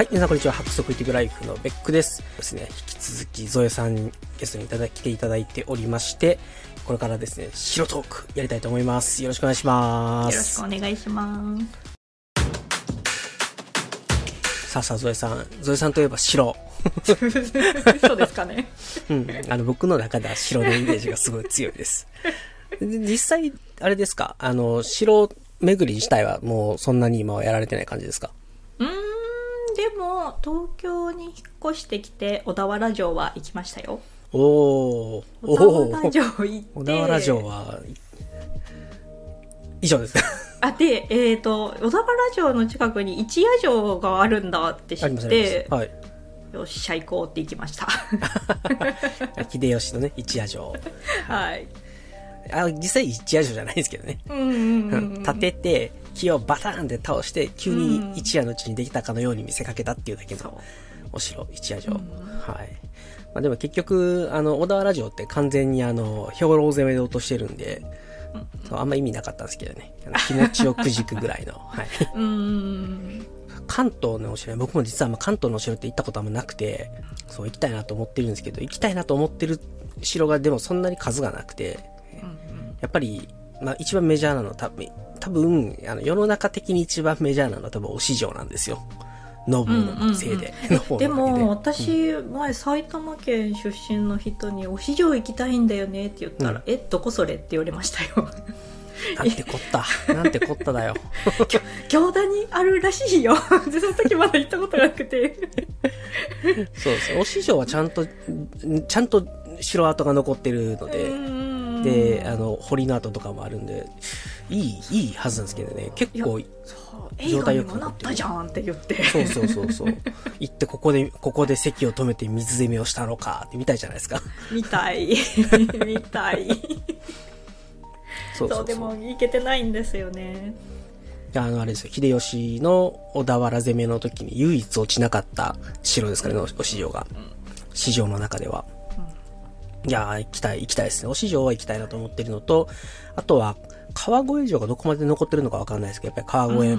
はい、皆さんこんにちは。白色イティブライフのベックです。ですね、引き続きゾエさんゲストにいただ来ていただいておりまして、これからですね、白トークやりたいと思います。よろしくお願いします。よろしくお願いします。さあさあ、ゾエさん。ゾエさんといえば白。そうですかね。うん。あの、僕の中では白のイメージがすごい強いです。で実際、あれですか？あの、白巡り自体はもうそんなに今はやられてない感じですか？でも、東京に引っ越してきて、小田原城は行きましたよ。おー。小田おー。原城行って。小田原城は、以上ですかあ、で、えっ、と、小田原城の近くに一夜城があるんだって知って。はい。よっしゃ行こうって行きました。秀吉のね、一夜城。はい。あ、実際一夜城じゃないですけどね。うんうんうんうん。立てて、木をバターンって倒して、急に一夜のうちにできたかのように見せかけたっていうだけのお城、一夜城。はい。まあでも結局、あの、小田原城って完全にあの、兵糧攻めで落としてるんで、そうあんま意味なかったんですけどね。気持ちをくじくぐらいの。はい。関東のお城、僕も実は関東のお城って行ったことあんまなくて、そう行きたいなと思ってるんですけど、行きたいなと思ってる城がでもそんなに数がなくて、やっぱり、まあ一番メジャーなの多分、多分、あの世の中的に一番メジャーなのは多分お市場なんですよ。ノブのせいで。でも私、前埼玉県出身の人に「お市場行きたいんだよね」って言ったら「うんえどこそれ?」って言われましたよなんてこった。なんてこっただよ。行田にあるらしいよで その時まだ行ったことなくてそうです。お市場はちゃんと、ちゃんと城跡が残ってるので、で、あの、堀の跡とかもあるんで、いい、いいはずなんですけどね。結構、そう映画にもなったじゃんって言ってそうそうそうそう。行ってここで、ここで席を止めて水攻めをしたのかって見たいじゃないですか。見たい 見たいそうでも行けてないんですよねあの、あれですよ、秀吉の小田原攻めの時に唯一落ちなかった城ですからね、おお市場が。市場の中では。いやー、行きたい、行きたいですね。お市場は行きたいなと思ってるのと、あとは、川越城がどこまで残ってるのかわかんないですけど、やっぱり川越、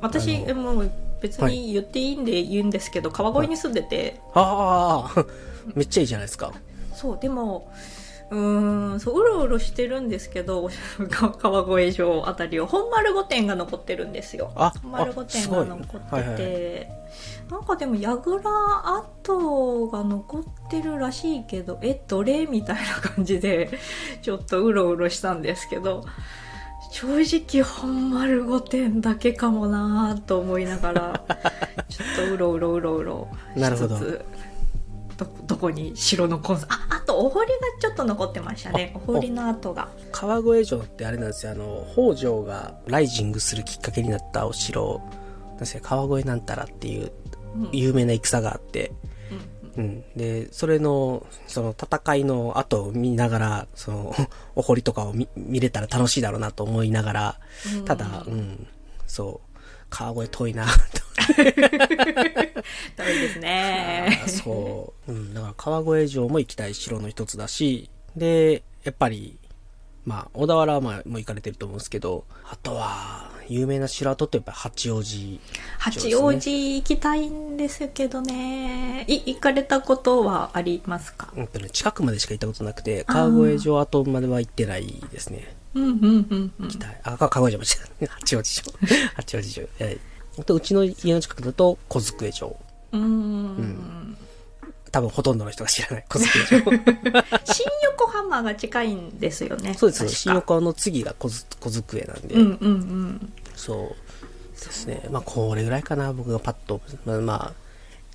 私あもう別に言っていいんで言うんですけど、川越に住んでて、ああ、めっちゃいいじゃないですか。そうでもうーんそううろうろしてるんですけど 川越城あたりを。本丸御殿が残ってるんですよ。あ本丸御殿が残ってて、なんかでも櫓跡が残ってるらしいけどえどれみたいな感じで ちょっとうろうろしたんですけど正直本丸御殿だけかもなと思いながらちょっとうろうろうろうろし なるほど。つつどどこに城のコンサああとお堀がちょっと残ってましたね。あお堀の跡が。川越城ってあれなんですよ、あの、北条がライジングするきっかけになったお城、なんですよ川越なんたらっていううん。有名な戦があって、うん。で、それの、その戦いの後を見ながら、その、お堀とかを見見れたら楽しいだろうなと思いながら、うん。ただ、うん、そう、川越遠いな、ダメですねと。そう。うん、だから川越城も行きたい城の一つだし、で、やっぱり、まあ、小田原はまあもう行かれてると思うんですけど、あとは、有名な城跡ってやっぱり八王子、八王子行きたいんですけどねい行かれたことはありますか？うんとね、近くまでしか行ったことなくて、川越城跡までは行ってないですね。うんうんうんうん行きたい。あ、か川越城も違う。八王子城。八王子城。はい。あと、うちの家の近くだと、小机城。うーん多分ほとんどの人が知らない小机城。新横浜が近いんですよねそうです。新横浜の次が小ず小机なんで、うんうんうんそうですね。まあ、これぐらいかな、僕がパッと。まあ、まあ、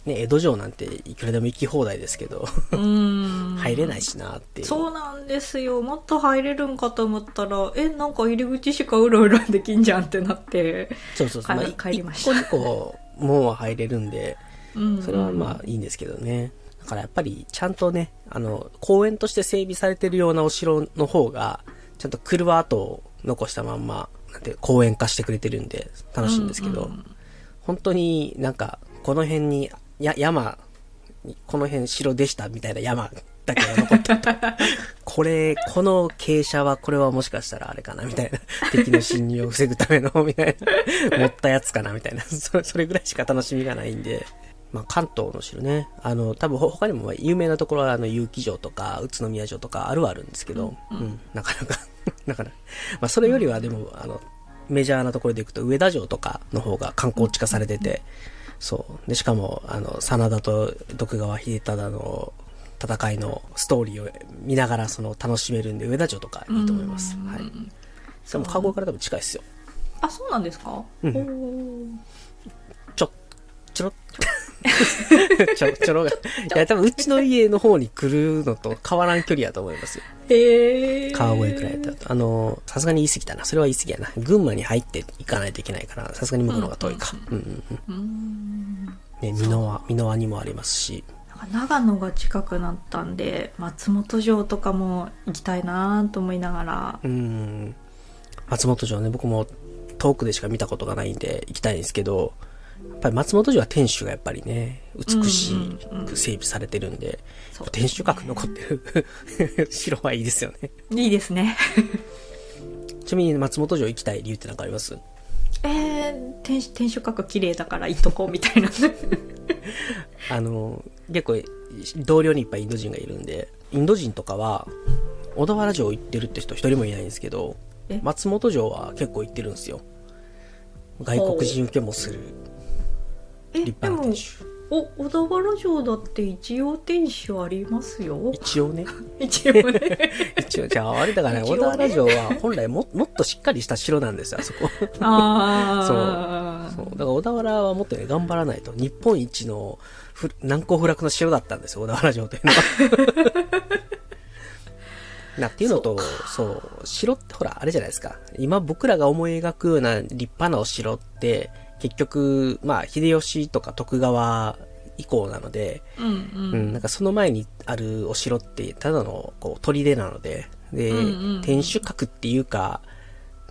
ね、江戸城なんていくらでも行き放題ですけど、入れないしなっていう。そうなんですよもっと入れるんかと思ったらえなんか入り口しかうろうろできんじゃんってなってそうそうそう。帰まあ、帰りました一個二個門は入れるんで、うんそれはまあいいんですけどね。だからやっぱりちゃんとね、あの、公園として整備されてるようなお城の方が、ちゃんと車跡を残したまんま、なんて公園化してくれてるんで楽しいんですけど、本当になんか、この辺に、や、山、この辺城でしたみたいな山だけが残ってた。これ、この傾斜は、これはもしかしたらあれかなみたいな。敵の侵入を防ぐための、みたいな。持ったやつかなみたいな。それ、それぐらいしか楽しみがないんで。まあ、関東の城ね。あの、多分他にも有名なところは、あの、結城城とか、宇都宮城とかあるはあるんですけど、うん、うん、なかなか なかなか。まあ、それよりはでも、あの、メジャーなところで行くと、上田城とかの方が観光地化されてて、そう。で、しかも、あの、真田と徳川秀忠の戦いのストーリーを見ながらその楽しめるんで上田城とかいいと思います。はい。でも川越から多分近いですよ。あ、そうなんですか？うん。ちょ、ちょろ ちょ、ちょろが。いや、多分うちの家の方に来るのと変わらん距離やと思いますよ。へ川越くらいだと。あの、さすがに言い過ぎたな。それは言い過ぎやな。群馬に入っていかないといけないから、さすがに向こうの方が遠いか。うんうんうん。ね、美濃輪、美濃輪にもありますし。長野が近くなったんで松本城とかも行きたいなと思いながらうん松本城ね僕も遠くでしか見たことがないんで行きたいんですけどやっぱり松本城は天守がやっぱりね美しく整備されてるんで、うんうん、天守閣残ってる。城はいいですよね。いいですね。ちなみに松本城行きたい理由って何かあります？えー、天天守閣綺麗だから行っとこうみたいな。あの結構同僚にいっぱいインド人がいるんでインド人とかは小田原城行ってるって人一人もいないんですけど松本城は結構行ってるんですよ。外国人受けもする立派な天守。お小田原城だって一応天守ありますよ。一応ね。一応ね。一応じゃああれだからねね。小田原城は本来も もっとしっかりした城なんですよあそこ。ああそう。そう。だから小田原はもっとね頑張らないと。日本一の難攻不落の城だったんですよ、小田原城というのは。なっていうのと、そう、城ってほら、あれじゃないですか。今僕らが思い描くような立派なお城って、結局、まあ、秀吉とか徳川以降なので、うん、うん。うん、なんかその前にあるお城って、ただの、こう、砦なので、で、うんうん、天守閣っていうか、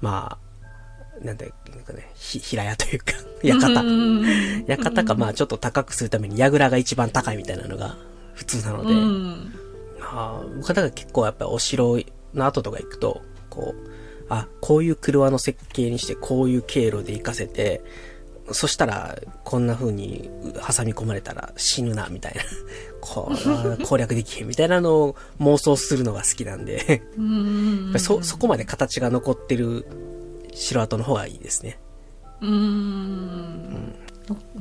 まあ、なんだかね、ひ、平屋というか、館。館かまあちょっと高くするために櫓が一番高いみたいなのが普通なので、まあ、僕はだから結構やっぱお城の後とか行くと、こう、あ、こういう車の設計にしてこういう経路で行かせて、そしたら、こんな風に挟み込まれたら死ぬな、みたいな。こう、攻略できへん、みたいなのを妄想するのが好きなんで。そ、そこまで形が残ってる城跡の方がいいですね。うん、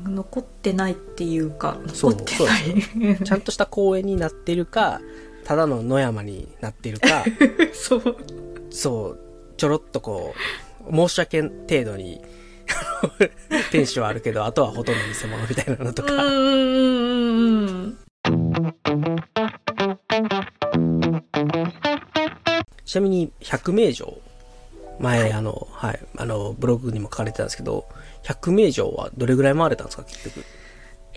残ってないっていうか残ってない。ちゃんとした公園になってるかただの野山になってるか。そう。そう。ちょろっとこう申し訳程度に 天守はあるけどあとはほとんど偽物みたいなのとかちなみに百名城前、はい、あの、はい、あの、ブログにも書かれてたんですけど、100名城はどれぐらい回れたんですか、結局？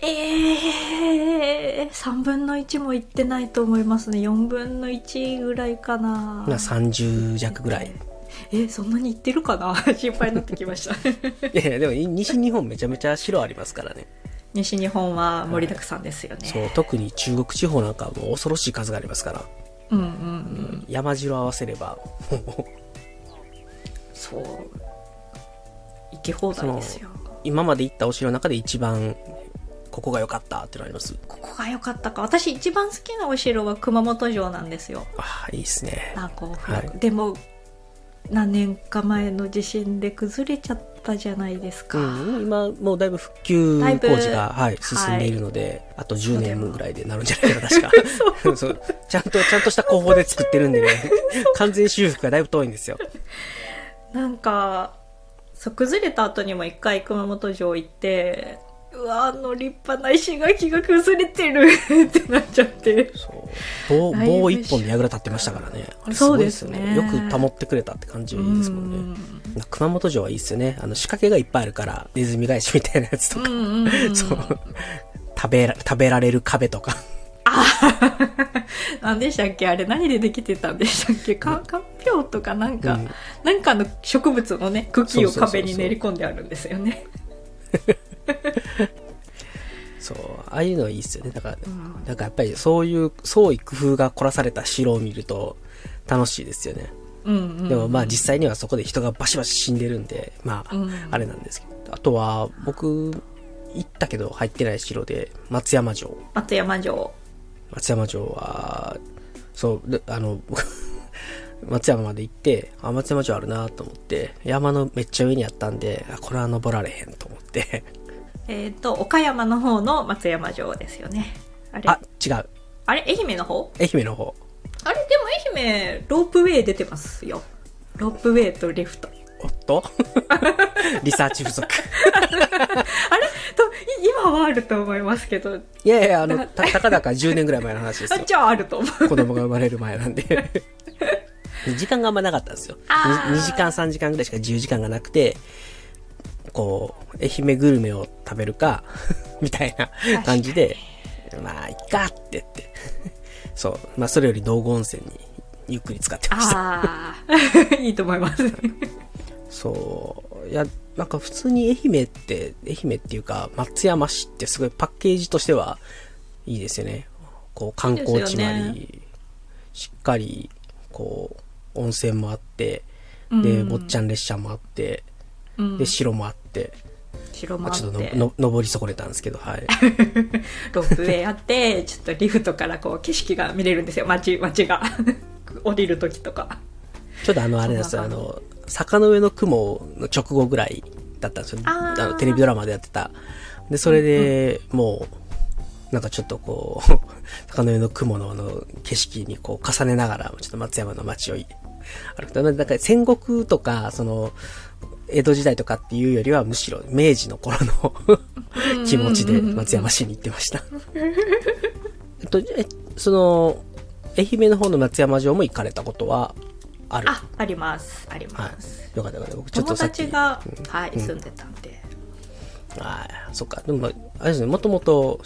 ええー、3分の1もいってないと思いますね。4分の1ぐらいかな。な30弱ぐらい。えー、そんなにいってるかな？心配になってきました。いやいや、でも西日本めちゃめちゃ城ありますからね。西日本は盛りだくさんですよね、はい、そう特に中国地方なんかもう恐ろしい数がありますから。うんうんうん、山城合わせればそう。行き放題ですよ。今まで行ったお城の中で一番ここが良かったってのあります？ここが良かったか。私一番好きなお城は熊本城なんですよ。ああいいですね。あこう、はい、でも何年か前の地震で崩れちゃったじゃないですか、うん、今もうだいぶ復旧工事が、はい、進んでいるので、はい、あと10年ぐらいでなるんじゃないかな確か。そう。ちゃんとちゃんとした工法で作ってるんでね。完全修復がだいぶ遠いんですよ。なんかそう崩れた後にも一回熊本城行ってうわあの立派な石垣が崩れてる。ってなっちゃって。そう。棒棒一本で櫓立ってましたからね。あれすごいですよね。よく保ってくれたって感じですもんね。熊本城はいいっすよね。あの仕掛けがいっぱいあるからネズミ返しみたいなやつとか、そう。食べ食べられる壁とか。あ 何でしたっけ？あれ何でできてたんでしたっけ？かかんぴょうとかなんか、うん、なんかの植物のね茎を壁に練り込んであるんですよね そう、ああいうのはいいっすよね。だから、なんかやっぱりそういう創意工夫が凝らされた城を見ると楽しいですよね。うんうんでもまあ実際にはそこで人がバシバシ死んでるんで、まあうん、あれなんですけど。あとは、僕、行ったけど入ってない城で、松山城。松山城松山城は、そう、であの、僕 松山まで行って、あ、松山城あるなと思って、山のめっちゃ上にあったんで、あ、これは登られへんと思って。えっ、と岡山の方の松山城ですよねあれああ、違う。れ愛媛の方？愛媛の方。あれでも愛媛ロープウェイ出てますよロープウェイとリフトおっと？リサーチ不足。あれ？とい今はあると思いますけどいやいや、あの、たたかだか10年ぐらい前の話ですよ。あじゃああると思う子供が生まれる前なんで。時間があんまなかったんですよ。あー 2, 時間3時間ぐらいしか自由時間がなくて、こう、愛媛グルメを食べるか、みたいな感じで、まあ、いっかって言って。そう。まあ、それより道後温泉にゆっくり使ってました。ああ いいと思いますそう。いや、なんか普通に愛媛って、愛媛っていうか、松山市ってすごいパッケージとしてはいいですよね。こう、観光地もあり、しっかり、こう、温泉もあって、うで、ん坊ちゃん列車もあって、うん。で、城もあって、まあ、城もあって。ちょっとのの登り損ねたんですけど、はい。ロープウェイあってちょっとリフトからこう景色が見れるんですよ。街街が。降りる時とか。ちょっとあの、あれですよ、あの、坂の上の雲の直後ぐらいだったんですよ。あー。の、テレビドラマでやってた。で、それで、もう、なんかちょっとこう、坂の上の雲のあの、景色にこう、重ねながら、ちょっと松山の街を歩くと、なんか戦国とか、その、江戸時代とかっていうよりは、むしろ明治の頃の 気持ちで松山市に行ってました。えっと、え、その、愛媛の方の松山城も行かれたことはある？あありますありはいます、。よかったよかった。僕ちょっと友。達が、うんはいうん住んでたんでああ、そっか。でも、あれですね、もともと、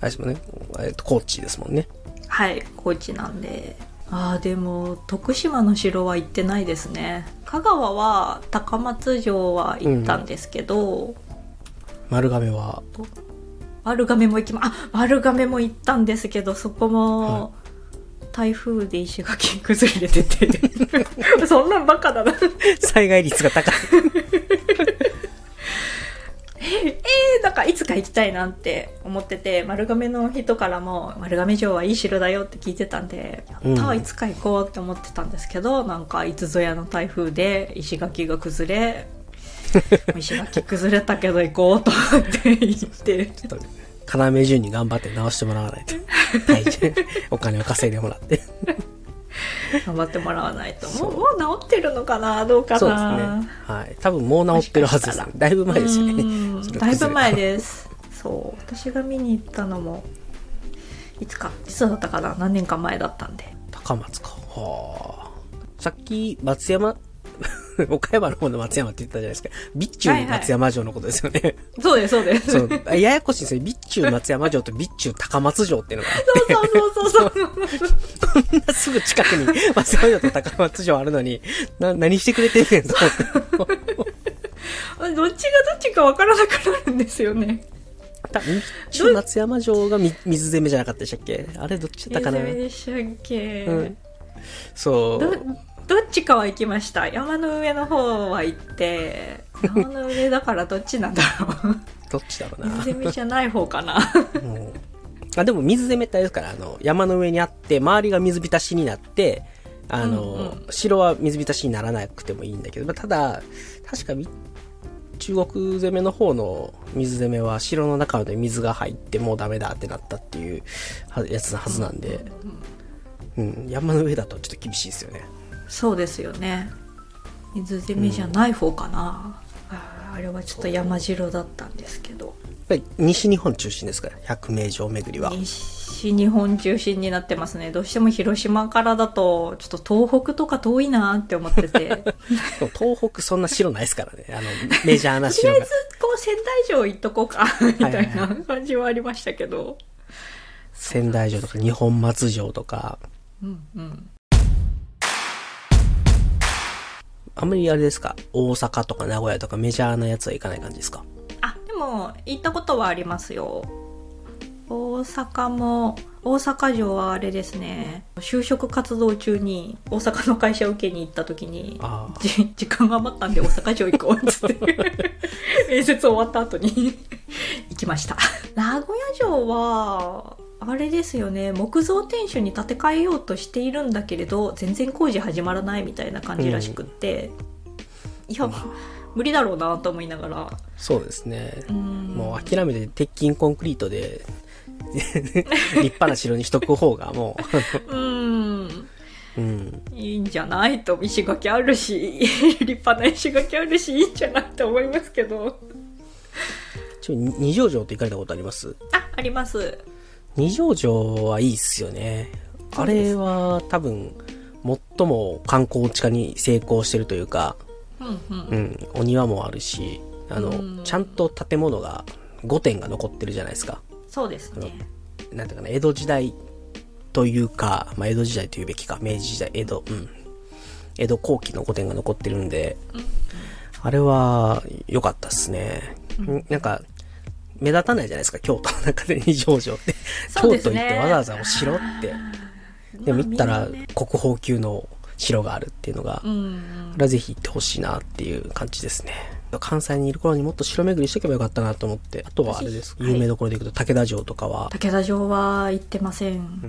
あれですもんね、えっと、高知ですもんね。はい高知なんでああでも徳島の城は行ってないですね。香川は高松城は行ったんですけど、丸亀は、丸亀も行きまあ丸亀も行ったんですけどそこも、台風で石垣崩れてて。そんなんバカだな。災害率が高い。えー、なんかいつか行きたいなって思ってて丸亀の人からも丸亀城はいい城だよって聞いてたんでやったうんいつか行こうって思ってたんですけど、なんかいつぞやの台風で石垣が崩れ 石垣崩れたけど行こうと思って行って。ちょっと、要順に頑張って直してもらわないと。はい。お金を稼いでもらって。頑張ってもらわないと。もうもう治ってるのかな？どうかな？そうですね。はい。多分もう治ってるはずで。すね。だいぶ前ですよね。だいぶ前です。そう。私が見に行ったのもいつか。いつだったかな？何年か前だったんで。高松か。はあ。さっき、松山、岡山の方の松山って言ったじゃないですか。備中松山城のことですよね。そうですそうですそう。あややこしいんですよ。備中松山城と備中高松城っていうのがあって。そうそうそうそう こんなすぐ近くに松山城と高松城あるのに、な、何してくれてんねんと思って。どっちがどっちかわからなくなるんですよね中松山城がみ水攻めじゃなかったでしたっけ？あれどっちだったかな？水でしたっけ、うんそどう。どっちかは行きました。山の上の方は行って山の上だからどっちなんだろう。どっちだろうな。水攻めじゃない方かな。うん。あでも水攻めってあれですから、あの、山の上にあって、周りが水浸しになって、あの、うんう城は水浸しにならなくてもいいんだけど、まあただ、確かみ中国攻めの方の水攻めは城の中まで水が入ってもうダメだってなったっていうはやつのはずなんで、うん、山の上だとちょっと厳しいですよね。そうですよね。水攻めじゃない方かな、あーあれはちょっと山城だったんですけど。やっぱり西日本中心ですか？ら、百名城巡りは。西日本中心になってますね。どうしても広島からだとちょっと東北とか遠いなって思ってて。東北そんな城ないですからね。あの、メジャーな城が。とりあえず。こう仙台城行っとこうかみたいはい。はな感じはありましたけど、仙台城とか日本松城とか、うんうんあんまりあれですか？大阪とか名古屋とかメジャーなやつは行かない感じですか？あでも行ったことはありますよ。大阪も大阪城はあれですね。就職活動中に大阪の会社を受けに行った時にああ。じ時間が余ったんで大阪城行こうっつって面接終わった後に 行きました。名古屋城はあれですよね。木造天守に建て替えようとしているんだけれど全然工事始まらないみたいな感じらしくって、いや無理だろうなと思いながら。そうですね。うん。もう諦めて鉄筋コンクリートで、立派な城にしとく方がもう。ん。う、うん。いいんじゃないと石垣あるし 立派な石垣あるしいいんじゃないと思いますけど。ちなみに二条城って行かれたことあります？ああります二条城はいいっすよね。あれは多分、最も観光地化に成功してるというか、うんうんうん、お庭もあるし、あの、うんちゃんと建物が5点が残ってるじゃないですか。そうですねなんていうかな、江戸時代というか、まあ、江戸時代というべきか、明治時代、江戸、うん。江戸後期の5点が残ってるんで、あれは良かったっすね。なんか、目立たないじゃないですか、京都の中で二条城って。京都行ってわざわざお城って。でも行ったら国宝級の城があるっていうのが、こうんれはぜひ行ってほしいなっていう感じですね。関西にいる頃にもっと城巡りしとけばよかったなと思って。あとはあれです。はい有名どころで行くと武田城とかは、武田城は行ってません、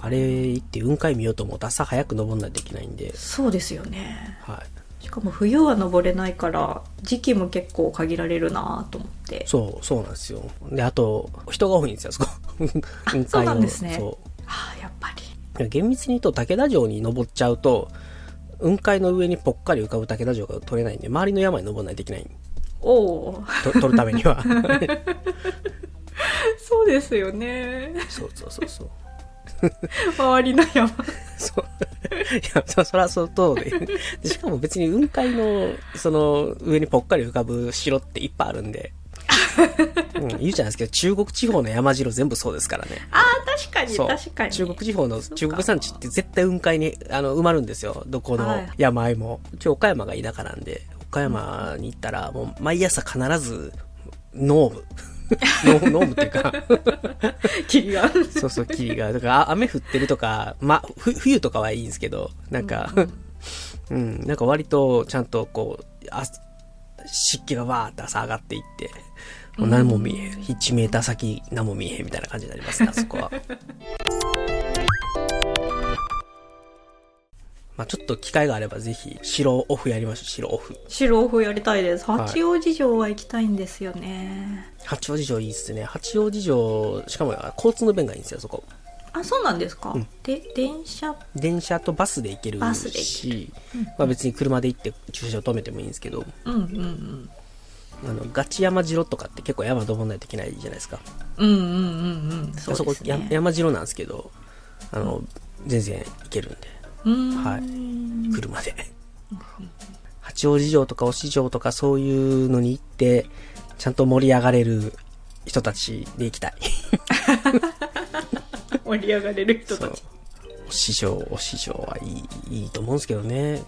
あれ行って雲海見ようと思うと朝早く登んないといけないんで、そうですよねはい。しかも冬は登れないから時期も結構限られるなと思ってそう、そうなんですよ。で、あと、人が多いんですよ、そこ。雲 そうなんですねそああやっぱりう。厳密に言うと武田城に登っちゃうと、雲海の上にぽっかり浮かぶ武田城が取れないんで、周りの山に登らないといけない。おおと取るためには。そうですよねそうそうそうそう。周りの山そう。いや、そ、そらそうと、でしかも別に雲海の、その、上にぽっかり浮かぶ城っていっぱいあるんで、うん、言うじゃないですけど、中国地方の山城全部そうですからね。ああ確かに確かに中国地方の中国山地って絶対雲海にあの埋まるんですよ。どこのはい山あいも。うち岡山が田舎なんで、岡山に行ったらもう毎朝必ず濃霧。濃濃霧っていうか、霧がそうそう、霧が。だからあ雨降ってるとか、ま、ふ冬とかはいいんですけど、なんか、うん、なんか割とちゃんとこう、あ湿気がわーって朝上がっていって、もう何も見えへん。1メーター先何も見えへんみたいな感じになりますね、あそこは。まあちょっと機会があればぜひ、白オフやりましょう、白オフ。白オフやりたいです。はい。八王子城は行きたいんですよね、八王子城いいっすね。八王子城、しかも交通の便がいいんですよ、そこ。あそうなんですか、で電車？電車とバスで行けるバスで行し、まあ別に車で行って駐車場止めてもいいんですけど、うんうんあの、ガチ山城とかって結構山登んないといけないじゃないですか。うんうんうんうん。うんそうそこ山城なんですけど、あの、全然行けるんで、うんはい。車で。八王子城とか忍城とかそういうのに行って、ちゃんと盛り上がれる人たちで行きたい。盛り上がれる人たち。お師匠、お師匠はいい、いいと思うんですけどね。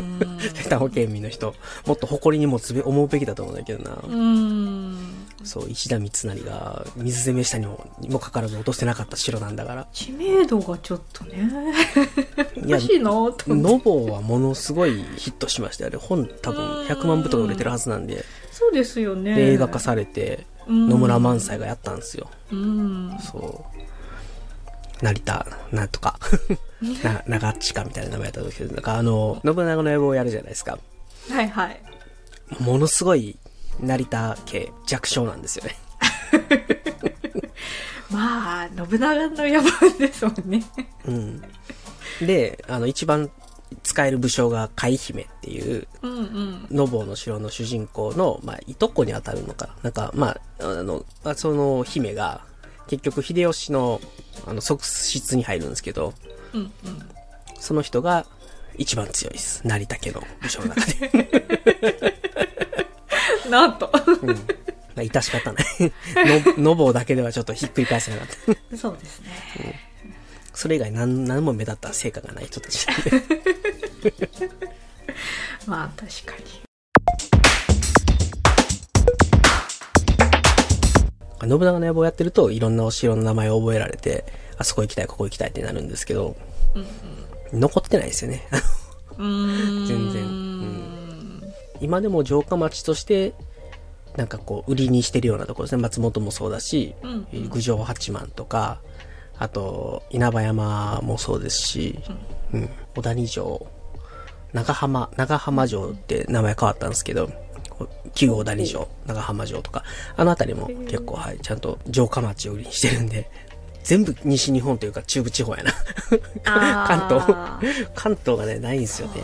北保県民の人、もっと誇りに持つべ、思うべきだと思うんだけどな。うんそう、石田三成が水攻めしたにも、にもかかわらず落とせなかった城なんだから。知名度がちょっとねおかしいなと思ってノボはものすごいヒットしましたよね。本多分100万部とか売れてるはずなんで。そうですよねで映画化されて、うん野村萬斎がやったんですよ。うんそう。成田、なんとか。な、長近みたいな名前やったんですけど、なんかあの、信長の野望をやるじゃないですか。はいはいものすごい、成田家弱小なんですよね。まあ信長の野望ですもんねうん。で、あの、一番使える武将が海姫っていう、うんうんノボの城の主人公の、まあ、いとこに当たるのかな。なんか、まあ、あの、まあその姫が、結局、秀吉の、あの、側室に入るんですけど、うんうんその人が一番強いです。成田家の武将の中で。なんとうん。まあ、致し方ない。の、ノボだけではちょっとひっくり返せなかった。そうですねそれ以外何、何も目立った成果がない人たちなんで。まあ確かに信長の野望やってると、いろんなお城の名前を覚えられて、あそこ行きたい、ここ行きたいってなるんですけど、残ってないですよね。うん 全然うん今でも城下町として、なんかこう、売りにしてるようなところですね。松本もそうだし、うんうん郡上八幡とか、あと、稲葉山もそうですし、うん、小谷城、長浜、長浜城って名前変わったんですけど、旧小谷城、長浜城とか、あのあたりも結構、はい、ちゃんと城下町を売りにしてるんで、全部西日本というか中部地方やな。関東。関東がね、ないんですよね。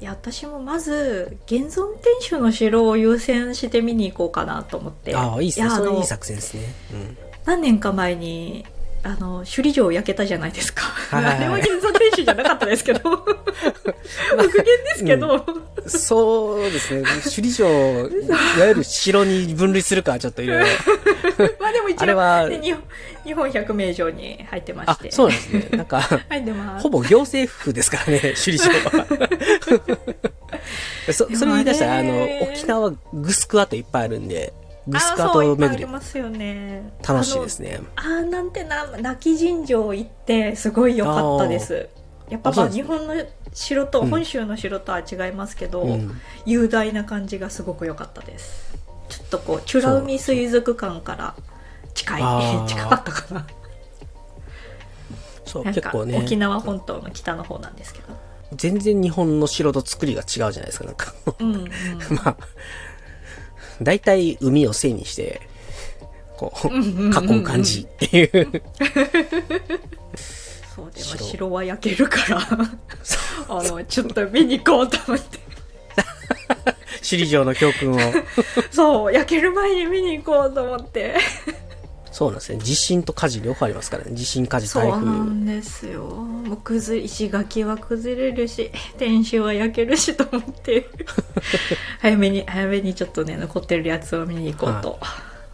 いや私もまず現存天守の城を優先して見に行こうかなと思ってああ、いいっすね。やあのそれいい作戦ですね。うん。何年か前にあの首里城焼けたじゃないですか、はいはいはいあれは現存天守じゃなかったですけど 復元 ですけど、そうですね。首里城、いわゆる城に分類するかはちょっといろいろ。まあでも一応あれはね日本日本百名城に入ってまあし、てそうですね。なんか、ほぼ行政府ですからね、首里城は。そ、それ言い出したら、あの沖縄グスクワといっぱいあるんで、グスクワあーそういっぱいあと巡り。りますよね楽しいですね。あのあーなんてな泣き神城行ってすごい良かったです。やっぱまあ日本の城とうん。本州の城とは違いますけど、うん。雄大な感じがすごく良かったです。ちょっとこう美ら海水族館から近い。近かったかな。そう、なんか結構ね、沖縄本島の北の方なんですけど。全然日本の城と作りが違うじゃないですか、なんか。うんうん。まあ、大体海を背にして、こう、囲う感じっていう。そうでも城城は焼けるから。あのちょっと見に行こうと思って。首里城の教訓を。そう焼ける前に見に行こうと思ってそうなんですね。地震と火事両方ありますからね。地震、火事、そう台風。なんですよもう崩れ石垣は崩れるし 天守は焼けるしと思って 早めに早めにちょっとね残ってるやつを見に行こうと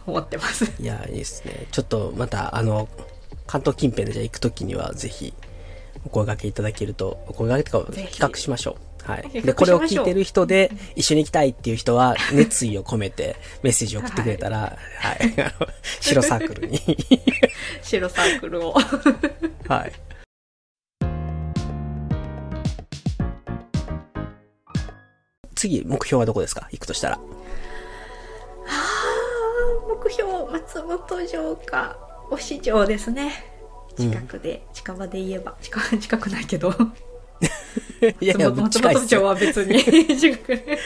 思ってますいや、いいですね。ちょっとまた、あの、関東近辺でじゃあ行くときには、ぜひ、お声掛けいただけると、お声掛けとか企画しましょう。はい。で、これを聞いてる人で、一緒に行きたいっていう人は、熱意を込めて メッセージを送ってくれたら、はい。あの、白サークルに。白サークルを はい。次、目標はどこですか？行くとしたら。目標松本城か推し城ですね近くで、近場で言えば近近くないけどいやいや、松。本城は別に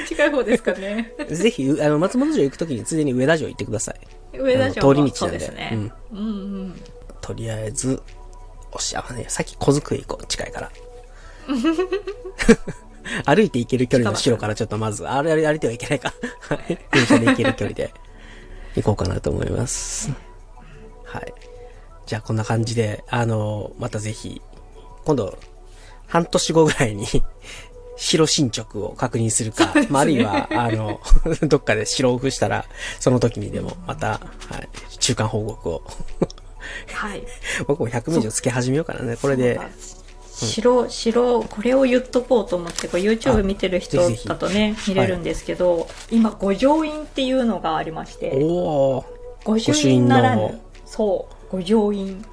近い方ですかね ぜひ、あの、松本城行くときについでに上田城行ってください。上田城通り道なんでですね、うん、うんとりあえず、おしゃね、さっき小机行こう、近いから。歩いて行ける距離の城からちょっとまず、あれ、あれ歩いてはいけないか。はい電車で行ける距離で行こうかなと思います。はい。じゃあこんな感じで、あの、またぜひ、今度、半年後ぐらいに、城進捗を確認するか、まあ、あるいは、あの、どっかで城を付したら、その時にでも、また、はい、中間報告を。はい。僕も100名以上つけ始めようかなね。これで、城城これを言っとこうと思ってこう YouTube 見てる人だとね見れるんですけど、今五条院っていうのがありまして。おー、御朱印ならぬ。そう。五条院。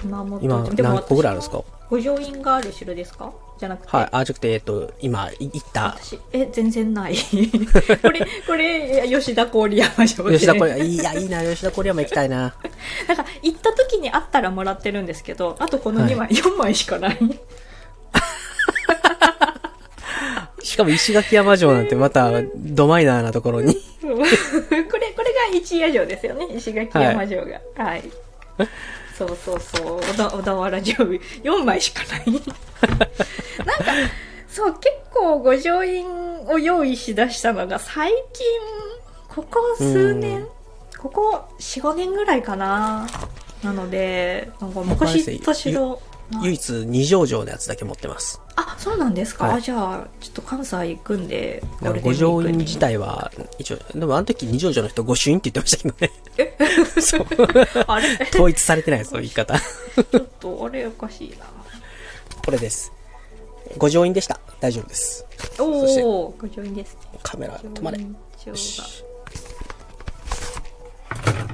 熊本。今何個ぐらいあるんですか？五条院がある城ですか？じゃなくて、はい、あ、じゃなくて、えっと、今、い行った、私え全然ない。これ これ吉田郡山城で。吉田これ、いや、いいな、吉田郡山行きたいな。なんか行った時にあったらもらってるんですけどあとこの2枚、4枚しかない。しかも石垣山城なんてまた、ドマイナーなところに。これこれが一夜城ですよね。石垣山城が。はい、そうそうそう。小田原城4枚しかない。なんかそう結構御城印を用意しだしたのが最近ここ数年、うん。ここ45年ぐらいかな。なのでなんか昔と城唯一二条城のやつだけ持ってます。あそうなんですか、はいあじゃあちょっと関西行くんで五条院自体は、一応、でもあの時二条城の人御朱印って言ってましたけどね。そう。あれ？統一されてないその言い方。ちょっとあれおかしいなこれです。五条院でした。大丈夫です。おお、ご上院ですね。カメラ止まれ。よし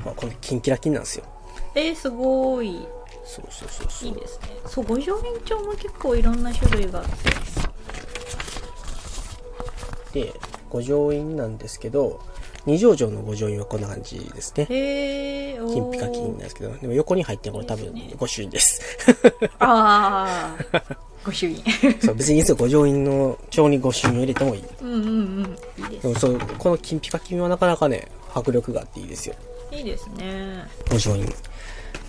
このキンキラキンなんですよ。えー、すごい。そうそうそうそう。いいですね。そう、五条院帳も結構いろんな種類があって。で、五条院なんですけど、二条城の五条院はこんな感じですね。へえー、金ピカ金なんですけど、でも横に入ってるこれ多分御朱印です。ああ、御朱印。そう、別にいいですよ。五条院の帳に御朱印を入れてもいい。うんうんうん。いいででもそう、この金ピカ金はなかなかね、迫力があっていいですよ。す。いいですね。五条院。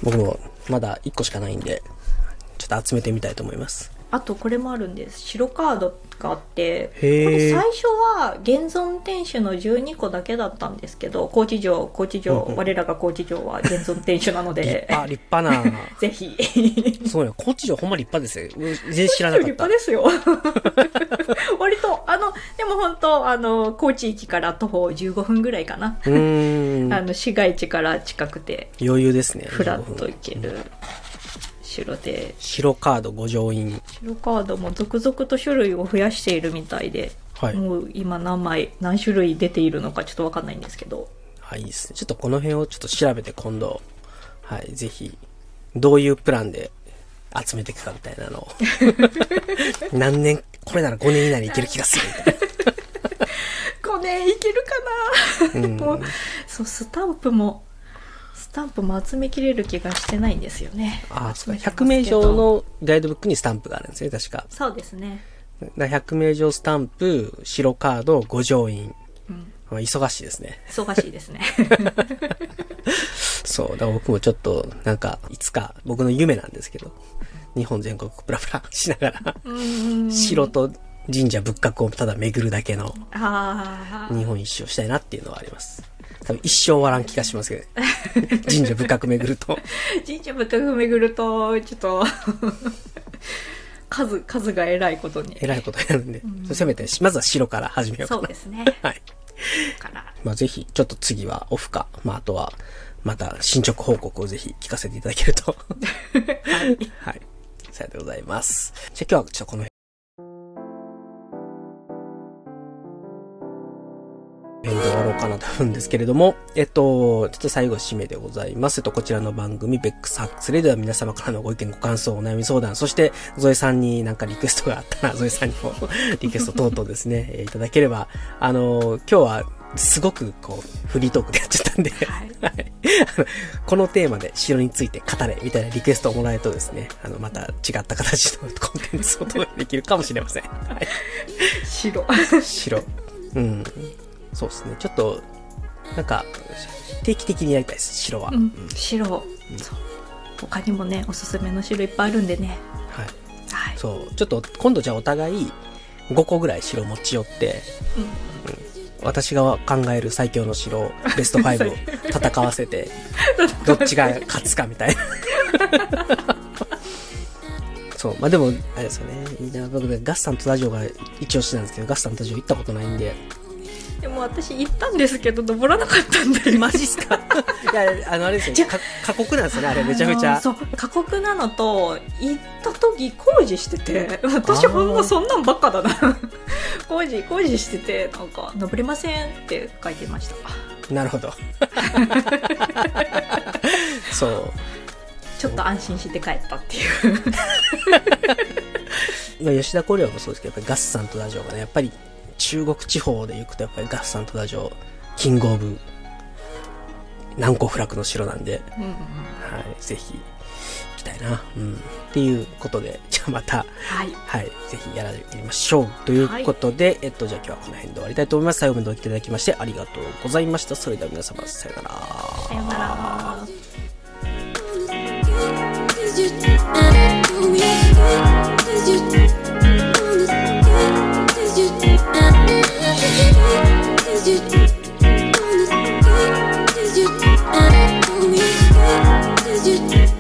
僕もまだ1個しかないんで、ちょっと集めてみたいと思います。あとこれもあるんです白カードがあってこれ最初は現存天守の12個だけだったんですけど高知城高知城、うんうん我らが高知城は現存天守なの立で派、立派な。ぜひそうね、高知城ほんま立派ですよ。うん全然知らなかった立派。ですよ 割とあのでも本当あの高知駅から徒歩15分ぐらいかな。あの市街地から近くて余裕ですね。フラッと行ける城で白カード五条院。白カードも続々と種類を増やしているみたいで、はい。もう今何枚何種類出ているのかちょっとわかんないんですけどはい、いいですね。ちょっとこの辺をちょっと調べて今度、はい、ぜひ、どういうプランで集めていくかみたいなのを。何年、これなら5年以内にいける気がするみたい5年いけるかな、うんもうそうスタンプもスタンプも集めきれる気がしてないんですよねな。ああ、そうか。集めてますけど100名城のガイドブックにスタンプがあるんですね、確か。そうですねだから100名城スタンプ、白カード、五条院。うんまあ忙しいですね。忙しいですね そう。だから僕もちょっと、なんか、いつか、僕の夢なんですけど、日本全国プラプラしながら、うん城と神社仏閣をただ巡るだけの日本一周したいなっていうのはあります。多分一生終わらん気がしますけど、神社仏閣巡ると。神社仏閣巡るとちょっと数数がえらいことにえらいことやるんで、せめて、まずは白から始めようかな。そうですねはい。だからまあぜひ、ちょっと次はオフか、まああとは、また進捗報告をぜひ聞かせていただけると。はいはい。さようでございます。じゃあ今日はちょっとこの辺で終わろうかなと思うんですけれども、えっと、ちょっと最後締めでございます。えっと、こちらの番組、ベックサックスレでは皆様からのご意見、ご感想、お悩み相談、そして、ゾエさんになんかリクエストがあったら、ゾエさんにもリクエスト等々ですね、えーいただければ、あの、今日は、すごく、こう、フリートークでやっちゃったんで、はいこのテーマで城について語れみたいなリクエストをもらえるとですね、あの、また違った形のコンテンツを届けできるかもしれません。はい。白城。うん。そうですね。ちょっと、なんか、定期的にやりたいです、城は。うん白、そう他にもねおすすめの白いっぱいあるんでねはい。はいそう。ちょっと、今度じゃあお互い、5個ぐらい城持ち寄って、私が考える最強の城、ベスト5を 戦わせて、どっちが勝つかみたいな。そう。まあ、でも、あれですよね。いいな、僕ね、ガッサンとラジオが一押しなんですけど、ガッサンとラジオ行ったことないんで。でも私行ったんですけど登らなかったんでマジっすか？いや、あの、あれですよ。か過酷なんですよね、あれめちゃめちゃ。そう過酷なのと行った時工事してて私ほんまそんなんばっかだな工事工事しててなんか登れませんって書いてましたなるほど。そう。ちょっと安心して帰ったっていうまあ、吉田光亮もそうですけど、やっぱりガッサンとラジオがね、やっぱり中国地方で行くと、やっぱりガッサンとラジオ、キングオブ、南湖フラクの城なんで、うんうんはい、ぜひ、行きたいな。うん。っていうことで、じゃあまた、はいはい、ぜひやられましょう。ということで、えっと、じゃあ今日はこの辺で終わりたいと思います。最後までお聞きいただきましてありがとうございました。それでは皆様、さよなら。さようなら Did you,